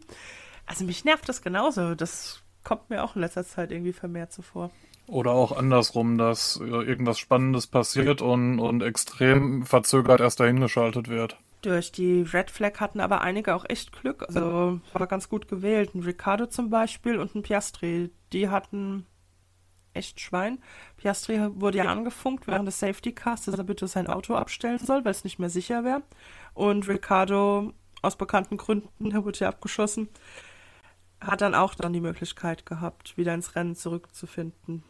Also mich nervt das genauso. Das kommt mir auch in letzter Zeit irgendwie vermehrt zuvor. Oder auch andersrum, dass irgendwas Spannendes passiert und, und extrem verzögert erst dahin geschaltet wird. Durch die Red Flag hatten aber einige auch echt Glück. Also war ganz gut gewählt. Ein Ricardo zum Beispiel und ein Piastri. Die hatten echt Schwein. Piastri wurde ja angefunkt während des Safety Cars, dass er bitte sein Auto abstellen soll, weil es nicht mehr sicher wäre. Und Ricardo, aus bekannten Gründen, er wurde ja abgeschossen, hat dann auch dann die Möglichkeit gehabt, wieder ins Rennen zurückzufinden.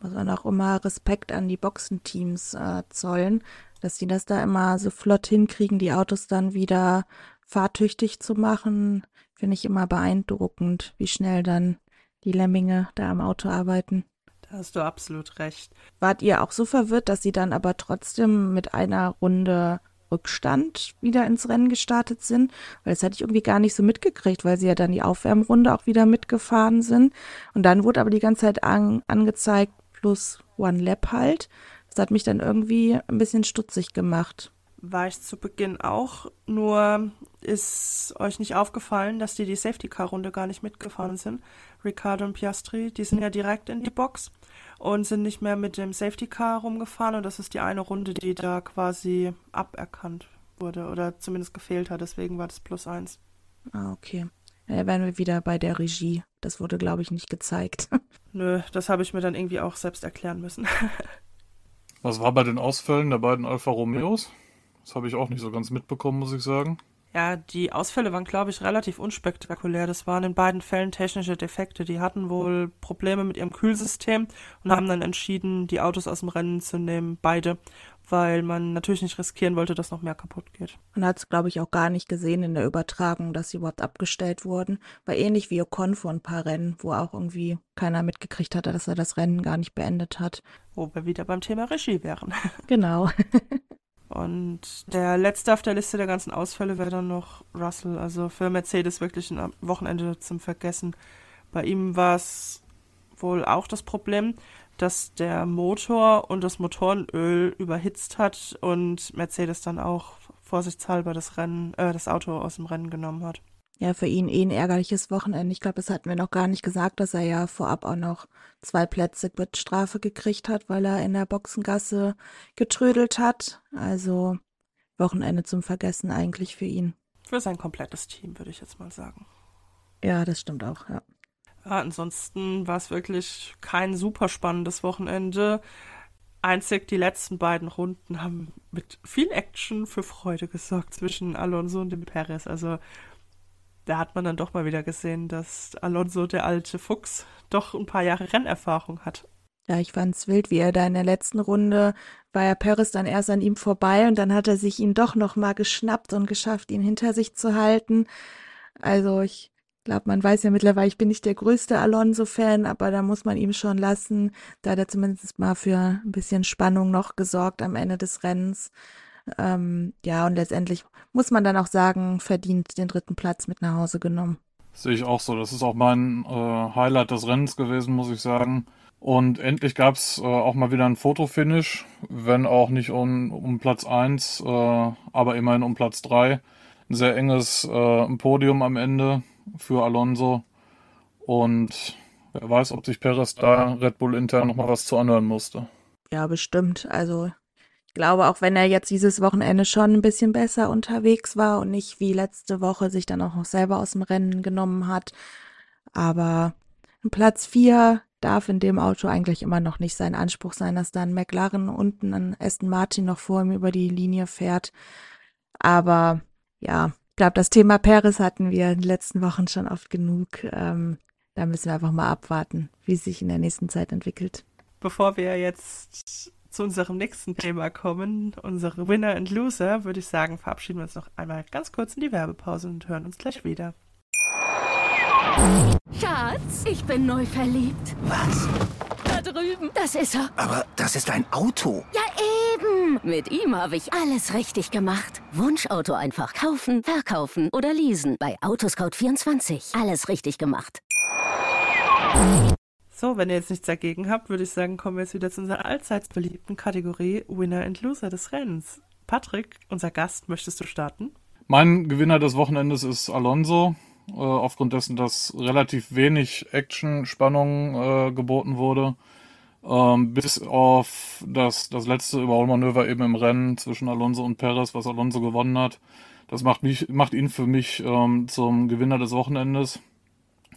Muss man auch immer Respekt an die Boxenteams äh, zollen, dass sie das da immer so flott hinkriegen, die Autos dann wieder fahrtüchtig zu machen. Finde ich immer beeindruckend, wie schnell dann die Lemminge da am Auto arbeiten. Hast du absolut recht. Wart ihr auch so verwirrt, dass sie dann aber trotzdem mit einer Runde Rückstand wieder ins Rennen gestartet sind? Weil das hatte ich irgendwie gar nicht so mitgekriegt, weil sie ja dann die Aufwärmrunde auch wieder mitgefahren sind. Und dann wurde aber die ganze Zeit an, angezeigt, plus One Lap halt. Das hat mich dann irgendwie ein bisschen stutzig gemacht. War ich zu Beginn auch, nur ist euch nicht aufgefallen, dass die die Safety-Car-Runde gar nicht mitgefahren sind. Riccardo und Piastri, die sind ja direkt in die Box und sind nicht mehr mit dem Safety-Car rumgefahren und das ist die eine Runde, die da quasi aberkannt wurde oder zumindest gefehlt hat, deswegen war das plus eins. Ah, okay. Ja, wären wir wieder bei der Regie. Das wurde, glaube ich, nicht gezeigt. Nö, das habe ich mir dann irgendwie auch selbst erklären müssen. Was war bei den Ausfällen der beiden Alfa Romeos? Das habe ich auch nicht so ganz mitbekommen, muss ich sagen. Ja, die Ausfälle waren, glaube ich, relativ unspektakulär. Das waren in beiden Fällen technische Defekte. Die hatten wohl Probleme mit ihrem Kühlsystem und haben dann entschieden, die Autos aus dem Rennen zu nehmen, beide, weil man natürlich nicht riskieren wollte, dass noch mehr kaputt geht. Man hat es, glaube ich, auch gar nicht gesehen in der Übertragung, dass sie überhaupt abgestellt wurden. War ähnlich wie Ocon vor ein paar Rennen, wo auch irgendwie keiner mitgekriegt hatte, dass er das Rennen gar nicht beendet hat. Wo wir wieder beim Thema Regie wären. Genau. Und der letzte auf der Liste der ganzen Ausfälle wäre dann noch Russell. Also für Mercedes wirklich ein Wochenende zum Vergessen. Bei ihm war es wohl auch das Problem, dass der Motor und das Motorenöl überhitzt hat und Mercedes dann auch vorsichtshalber das Rennen, äh, das Auto aus dem Rennen genommen hat ja für ihn eh ein ärgerliches Wochenende. Ich glaube, das hatten wir noch gar nicht gesagt, dass er ja vorab auch noch zwei Plätze Strafe gekriegt hat, weil er in der Boxengasse getrödelt hat. Also Wochenende zum Vergessen eigentlich für ihn. Für sein komplettes Team, würde ich jetzt mal sagen. Ja, das stimmt auch, ja. Ja, ansonsten war es wirklich kein super spannendes Wochenende. Einzig die letzten beiden Runden haben mit viel Action für Freude gesorgt zwischen Alonso und dem Perez. Also da hat man dann doch mal wieder gesehen, dass Alonso, der alte Fuchs, doch ein paar Jahre Rennerfahrung hat. Ja, ich fand's wild, wie er da in der letzten Runde war ja Paris dann erst an ihm vorbei und dann hat er sich ihn doch noch mal geschnappt und geschafft, ihn hinter sich zu halten. Also ich glaube, man weiß ja mittlerweile, ich bin nicht der größte Alonso-Fan, aber da muss man ihm schon lassen. Da hat er zumindest mal für ein bisschen Spannung noch gesorgt am Ende des Rennens. Ähm, ja, und letztendlich muss man dann auch sagen, verdient den dritten Platz mit nach Hause genommen. Sehe ich auch so. Das ist auch mein äh, Highlight des Rennens gewesen, muss ich sagen. Und endlich gab es äh, auch mal wieder ein Fotofinish, wenn auch nicht um, um Platz 1, äh, aber immerhin um Platz 3. Ein sehr enges äh, Podium am Ende für Alonso. Und wer weiß, ob sich Perez da Red Bull intern nochmal was zu anhören musste. Ja, bestimmt. Also glaube, auch wenn er jetzt dieses Wochenende schon ein bisschen besser unterwegs war und nicht wie letzte Woche sich dann auch noch selber aus dem Rennen genommen hat. Aber Platz vier darf in dem Auto eigentlich immer noch nicht sein Anspruch sein, dass dann McLaren unten an Aston Martin noch vor ihm über die Linie fährt. Aber ja, ich glaube, das Thema Paris hatten wir in den letzten Wochen schon oft genug. Ähm, da müssen wir einfach mal abwarten, wie es sich in der nächsten Zeit entwickelt. Bevor wir jetzt zu unserem nächsten Thema kommen, unsere Winner and Loser, würde ich sagen, verabschieden wir uns noch einmal ganz kurz in die Werbepause und hören uns gleich wieder. Schatz, ich bin neu verliebt. Was? Da drüben. Das ist er. Aber das ist ein Auto. Ja, eben. Mit ihm habe ich alles richtig gemacht. Wunschauto einfach kaufen, verkaufen oder leasen. Bei Autoscout24. Alles richtig gemacht. So, wenn ihr jetzt nichts dagegen habt, würde ich sagen, kommen wir jetzt wieder zu unserer allseits beliebten Kategorie Winner and Loser des Rennens. Patrick, unser Gast, möchtest du starten? Mein Gewinner des Wochenendes ist Alonso, äh, aufgrund dessen, dass relativ wenig Action-Spannung äh, geboten wurde. Ähm, bis auf das, das letzte Überholmanöver eben im Rennen zwischen Alonso und Perez, was Alonso gewonnen hat. Das macht, mich, macht ihn für mich ähm, zum Gewinner des Wochenendes.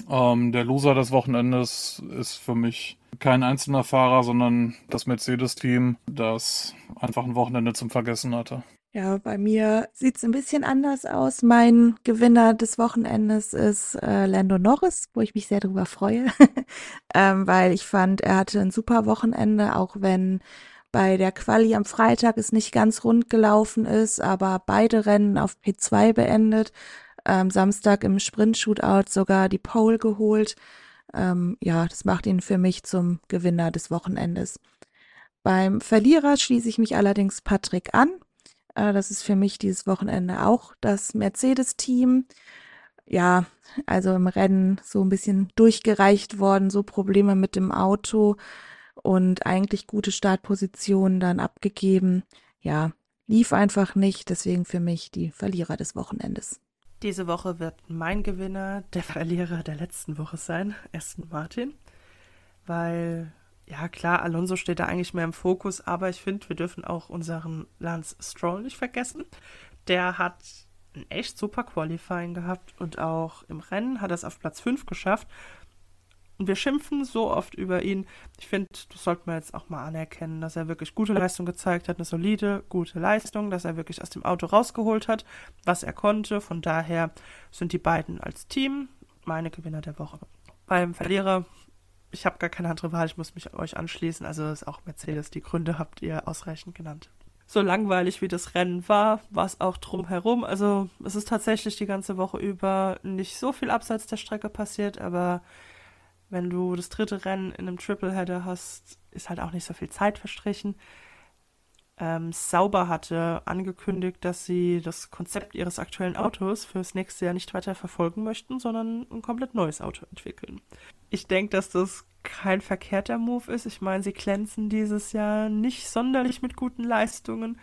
Ähm, der Loser des Wochenendes ist für mich kein einzelner Fahrer, sondern das Mercedes-Team, das einfach ein Wochenende zum Vergessen hatte. Ja, bei mir sieht es ein bisschen anders aus. Mein Gewinner des Wochenendes ist äh, Lando Norris, wo ich mich sehr darüber freue, ähm, weil ich fand, er hatte ein super Wochenende, auch wenn bei der Quali am Freitag es nicht ganz rund gelaufen ist, aber beide Rennen auf P2 beendet. Ähm, Samstag im Sprint-Shootout sogar die Pole geholt. Ähm, ja, das macht ihn für mich zum Gewinner des Wochenendes. Beim Verlierer schließe ich mich allerdings Patrick an. Äh, das ist für mich dieses Wochenende auch das Mercedes-Team. Ja, also im Rennen so ein bisschen durchgereicht worden, so Probleme mit dem Auto und eigentlich gute Startpositionen dann abgegeben. Ja, lief einfach nicht, deswegen für mich die Verlierer des Wochenendes. Diese Woche wird mein Gewinner der Verlierer der letzten Woche sein, Aston Martin, weil ja klar, Alonso steht da eigentlich mehr im Fokus, aber ich finde, wir dürfen auch unseren Lance Stroll nicht vergessen. Der hat ein echt super Qualifying gehabt und auch im Rennen hat er es auf Platz 5 geschafft. Und wir schimpfen so oft über ihn. Ich finde, das sollte man jetzt auch mal anerkennen, dass er wirklich gute Leistung gezeigt hat, eine solide, gute Leistung, dass er wirklich aus dem Auto rausgeholt hat, was er konnte. Von daher sind die beiden als Team meine Gewinner der Woche. Beim Verlierer, ich habe gar keine andere Wahl, ich muss mich euch anschließen. Also ist auch Mercedes. Die Gründe habt ihr ausreichend genannt. So langweilig wie das Rennen war, war es auch drumherum. Also es ist tatsächlich die ganze Woche über nicht so viel abseits der Strecke passiert, aber wenn du das dritte Rennen in einem Tripleheader hast, ist halt auch nicht so viel Zeit verstrichen. Ähm, Sauber hatte angekündigt, dass sie das Konzept ihres aktuellen Autos fürs nächste Jahr nicht weiter verfolgen möchten, sondern ein komplett neues Auto entwickeln. Ich denke, dass das kein verkehrter Move ist. Ich meine, sie glänzen dieses Jahr nicht sonderlich mit guten Leistungen.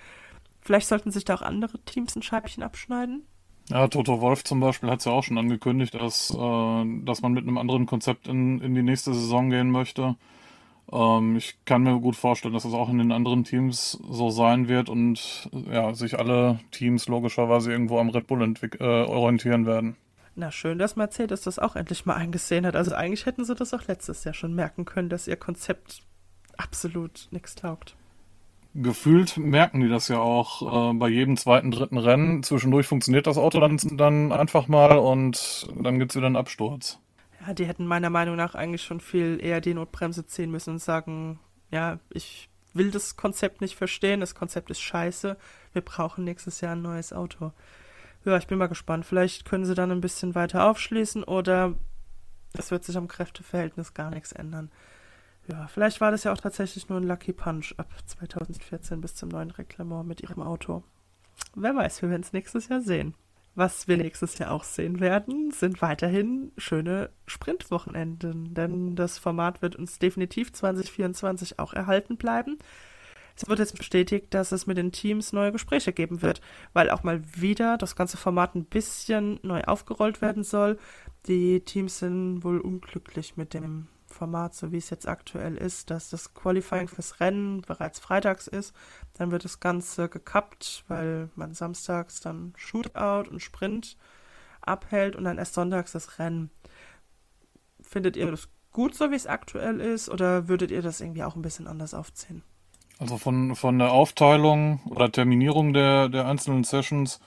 Vielleicht sollten sich da auch andere Teams ein Scheibchen abschneiden. Ja, Toto Wolf zum Beispiel hat es ja auch schon angekündigt, dass, äh, dass man mit einem anderen Konzept in, in die nächste Saison gehen möchte. Ähm, ich kann mir gut vorstellen, dass es auch in den anderen Teams so sein wird und ja, sich alle Teams logischerweise irgendwo am Red Bull äh, orientieren werden. Na schön, dass Mercedes das auch endlich mal eingesehen hat. Also eigentlich hätten sie das auch letztes Jahr schon merken können, dass ihr Konzept absolut nichts taugt gefühlt merken die das ja auch äh, bei jedem zweiten, dritten Rennen. Zwischendurch funktioniert das Auto dann, dann einfach mal und dann gibt es wieder einen Absturz. Ja, die hätten meiner Meinung nach eigentlich schon viel eher die Notbremse ziehen müssen und sagen, ja, ich will das Konzept nicht verstehen, das Konzept ist scheiße, wir brauchen nächstes Jahr ein neues Auto. Ja, ich bin mal gespannt. Vielleicht können sie dann ein bisschen weiter aufschließen oder es wird sich am Kräfteverhältnis gar nichts ändern. Ja, vielleicht war das ja auch tatsächlich nur ein Lucky Punch ab 2014 bis zum neuen Reglement mit ihrem Auto. Wer weiß, wir werden es nächstes Jahr sehen. Was wir nächstes Jahr auch sehen werden, sind weiterhin schöne Sprintwochenenden, denn das Format wird uns definitiv 2024 auch erhalten bleiben. Es wird jetzt bestätigt, dass es mit den Teams neue Gespräche geben wird, weil auch mal wieder das ganze Format ein bisschen neu aufgerollt werden soll. Die Teams sind wohl unglücklich mit dem Format, so wie es jetzt aktuell ist, dass das Qualifying fürs Rennen bereits freitags ist. Dann wird das Ganze gekappt, weil man samstags dann Shootout und Sprint abhält und dann erst sonntags das Rennen. Findet ihr das gut, so wie es aktuell ist, oder würdet ihr das irgendwie auch ein bisschen anders aufziehen? Also von, von der Aufteilung oder Terminierung der, der einzelnen Sessions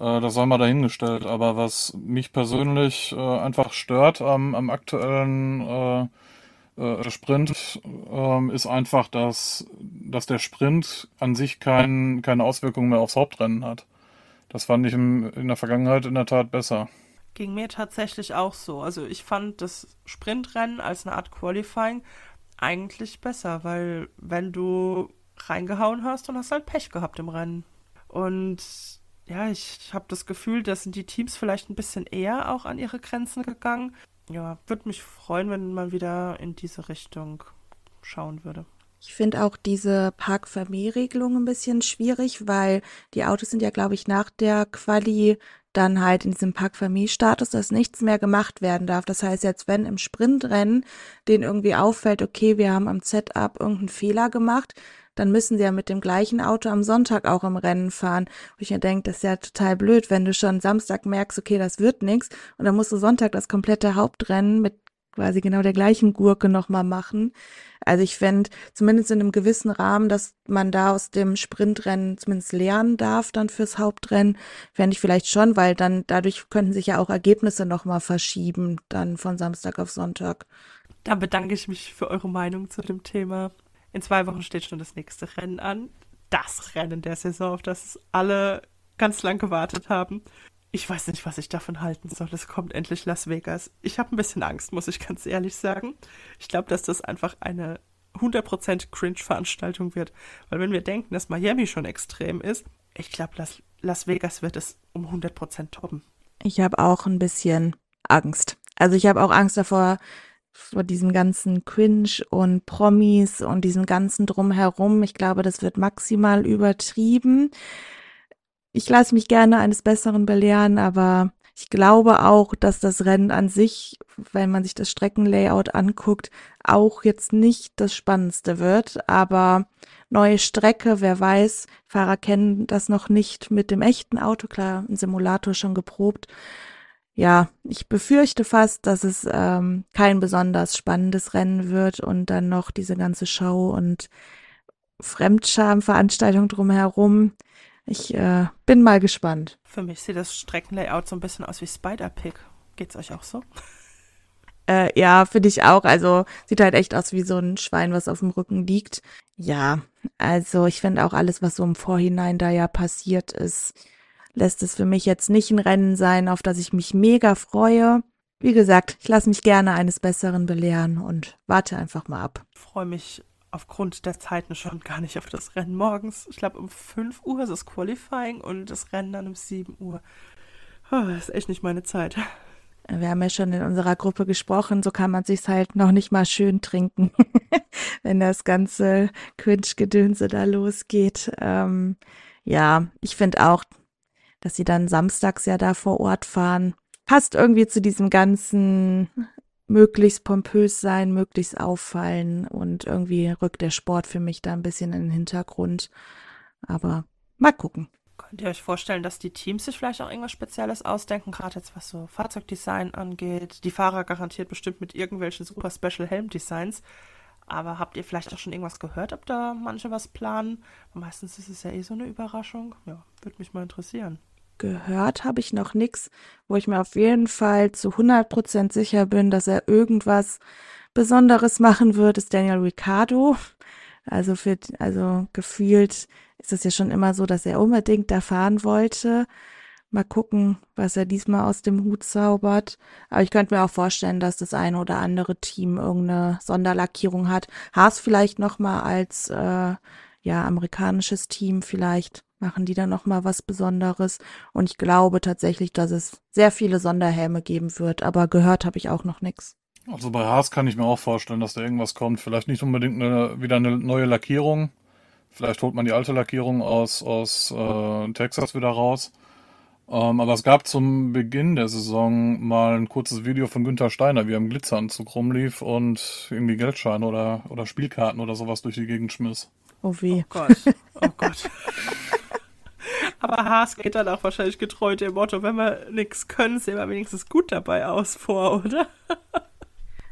äh, das sei mal dahingestellt. Aber was mich persönlich äh, einfach stört am, am aktuellen äh, äh, Sprint, ähm, ist einfach, dass, dass der Sprint an sich kein, keine Auswirkungen mehr aufs Hauptrennen hat. Das fand ich im, in der Vergangenheit in der Tat besser. Ging mir tatsächlich auch so. Also ich fand das Sprintrennen als eine Art Qualifying eigentlich besser, weil wenn du reingehauen hast, dann hast du halt Pech gehabt im Rennen. Und ja, ich habe das Gefühl, dass sind die Teams vielleicht ein bisschen eher auch an ihre Grenzen gegangen. Ja, würde mich freuen, wenn man wieder in diese Richtung schauen würde. Ich finde auch diese Park-Vermehr-Regelung ein bisschen schwierig, weil die Autos sind ja, glaube ich, nach der Quali dann halt in diesem Park-Vermehr-Status, dass nichts mehr gemacht werden darf. Das heißt, jetzt wenn im Sprintrennen denen irgendwie auffällt, okay, wir haben am Setup irgendeinen Fehler gemacht, dann müssen sie ja mit dem gleichen Auto am Sonntag auch im Rennen fahren. Wo ich mir denke, das ist ja total blöd, wenn du schon Samstag merkst, okay, das wird nichts und dann musst du Sonntag das komplette Hauptrennen mit quasi genau der gleichen Gurke nochmal machen. Also ich fände zumindest in einem gewissen Rahmen, dass man da aus dem Sprintrennen zumindest lernen darf dann fürs Hauptrennen, fände ich vielleicht schon, weil dann dadurch könnten sich ja auch Ergebnisse nochmal verschieben, dann von Samstag auf Sonntag. Da bedanke ich mich für eure Meinung zu dem Thema. In zwei Wochen steht schon das nächste Rennen an. Das Rennen der Saison, auf das alle ganz lang gewartet haben. Ich weiß nicht, was ich davon halten soll. Es kommt endlich Las Vegas. Ich habe ein bisschen Angst, muss ich ganz ehrlich sagen. Ich glaube, dass das einfach eine 100% Cringe-Veranstaltung wird. Weil wenn wir denken, dass Miami schon extrem ist, ich glaube, Las, Las Vegas wird es um 100% toppen. Ich habe auch ein bisschen Angst. Also ich habe auch Angst davor, vor diesem ganzen Cringe und Promis und diesem ganzen Drumherum. Ich glaube, das wird maximal übertrieben. Ich lasse mich gerne eines Besseren belehren, aber ich glaube auch, dass das Rennen an sich, wenn man sich das Streckenlayout anguckt, auch jetzt nicht das Spannendste wird. Aber neue Strecke, wer weiß, Fahrer kennen das noch nicht mit dem echten Auto, klar, ein Simulator schon geprobt ja, ich befürchte fast, dass es ähm, kein besonders spannendes Rennen wird und dann noch diese ganze Show und Fremdscham-Veranstaltung drumherum. Ich äh, bin mal gespannt. Für mich sieht das Streckenlayout so ein bisschen aus wie Spider-Pig. Geht's euch auch so? Äh, ja, finde ich auch. Also sieht halt echt aus wie so ein Schwein, was auf dem Rücken liegt. Ja, also ich finde auch alles, was so im Vorhinein da ja passiert ist, lässt es für mich jetzt nicht ein Rennen sein, auf das ich mich mega freue. Wie gesagt, ich lasse mich gerne eines Besseren belehren und warte einfach mal ab. Ich freue mich aufgrund der Zeiten schon gar nicht auf das Rennen morgens. Ich glaube, um 5 Uhr ist das Qualifying und das Rennen dann um 7 Uhr. Oh, das ist echt nicht meine Zeit. Wir haben ja schon in unserer Gruppe gesprochen, so kann man sich's halt noch nicht mal schön trinken, wenn das ganze Quinch-Gedönse da losgeht. Ähm, ja, ich finde auch, dass sie dann samstags ja da vor Ort fahren. Passt irgendwie zu diesem ganzen möglichst pompös sein, möglichst auffallen und irgendwie rückt der Sport für mich da ein bisschen in den Hintergrund. Aber mal gucken. Könnt ihr euch vorstellen, dass die Teams sich vielleicht auch irgendwas Spezielles ausdenken, gerade jetzt was so Fahrzeugdesign angeht? Die Fahrer garantiert bestimmt mit irgendwelchen super Special Helm-Designs. Aber habt ihr vielleicht auch schon irgendwas gehört, ob da manche was planen? Meistens ist es ja eh so eine Überraschung. Ja, würde mich mal interessieren gehört habe ich noch nichts, wo ich mir auf jeden Fall zu 100% sicher bin, dass er irgendwas Besonderes machen wird, ist Daniel Ricciardo. Also für, also gefühlt ist es ja schon immer so, dass er unbedingt da fahren wollte. Mal gucken, was er diesmal aus dem Hut zaubert. Aber ich könnte mir auch vorstellen, dass das eine oder andere Team irgendeine Sonderlackierung hat. Haas vielleicht nochmal als äh, ja amerikanisches Team vielleicht machen die dann noch mal was Besonderes. Und ich glaube tatsächlich, dass es sehr viele Sonderhelme geben wird, aber gehört habe ich auch noch nichts. Also bei Haas kann ich mir auch vorstellen, dass da irgendwas kommt. Vielleicht nicht unbedingt eine, wieder eine neue Lackierung. Vielleicht holt man die alte Lackierung aus, aus äh, Texas wieder raus. Ähm, aber es gab zum Beginn der Saison mal ein kurzes Video von Günther Steiner, wie er im Glitzeranzug rumlief und irgendwie Geldscheine oder, oder Spielkarten oder sowas durch die Gegend schmiss. Oh weh. Oh Gott. Oh Gott. Aber Haas geht dann auch wahrscheinlich getreu dem Motto, wenn wir nichts können, sehen wir wenigstens gut dabei aus vor, oder?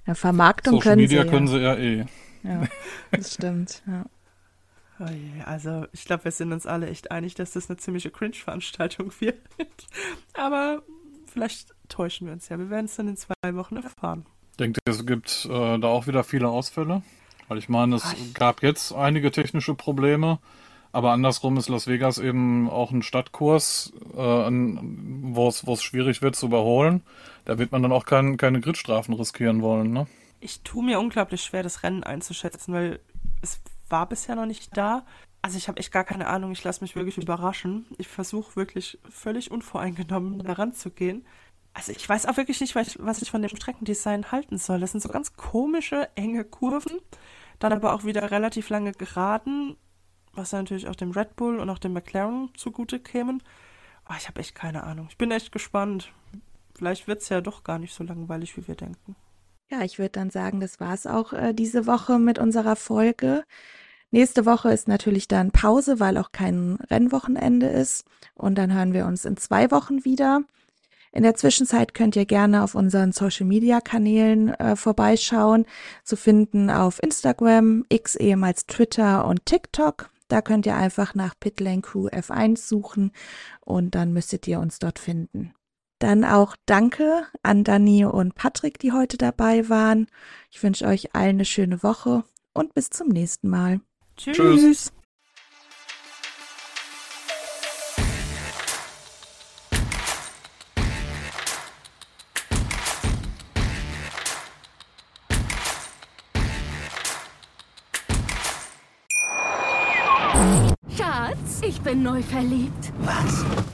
Ja, Vermarktung Social können Media sie. können sie ja eh. Ja, das stimmt. Ja. Oh je, also ich glaube, wir sind uns alle echt einig, dass das eine ziemliche Cringe-Veranstaltung wird. Aber vielleicht täuschen wir uns ja. Wir werden es dann in zwei Wochen erfahren. Denkt ihr, es gibt äh, da auch wieder viele Ausfälle? Weil ich meine, es gab jetzt einige technische Probleme. Aber andersrum ist Las Vegas eben auch ein Stadtkurs, äh, wo es schwierig wird zu überholen. Da wird man dann auch kein, keine Gridstrafen riskieren wollen. Ne? Ich tue mir unglaublich schwer, das Rennen einzuschätzen, weil es war bisher noch nicht da. Also ich habe echt gar keine Ahnung. Ich lasse mich wirklich überraschen. Ich versuche wirklich völlig unvoreingenommen daran zu gehen. Also ich weiß auch wirklich nicht, was ich von dem Streckendesign halten soll. Das sind so ganz komische, enge Kurven. Dann aber auch wieder relativ lange Geraden was natürlich auch dem Red Bull und auch dem McLaren zugute kämen. Aber ich habe echt keine Ahnung. Ich bin echt gespannt. Vielleicht wird es ja doch gar nicht so langweilig, wie wir denken. Ja, ich würde dann sagen, das war es auch äh, diese Woche mit unserer Folge. Nächste Woche ist natürlich dann Pause, weil auch kein Rennwochenende ist. Und dann hören wir uns in zwei Wochen wieder. In der Zwischenzeit könnt ihr gerne auf unseren Social Media Kanälen äh, vorbeischauen, zu finden auf Instagram, X ehemals Twitter und TikTok. Da könnt ihr einfach nach Pitlane Crew F1 suchen und dann müsstet ihr uns dort finden. Dann auch danke an Dani und Patrick, die heute dabei waren. Ich wünsche euch allen eine schöne Woche und bis zum nächsten Mal. Tschüss. Tschüss. Schatz, ich bin neu verliebt. Was?